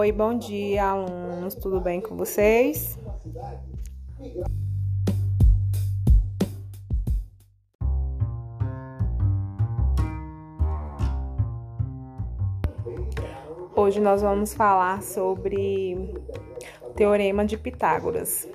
Oi, bom dia, alunos. Tudo bem com vocês? Hoje nós vamos falar sobre o Teorema de Pitágoras.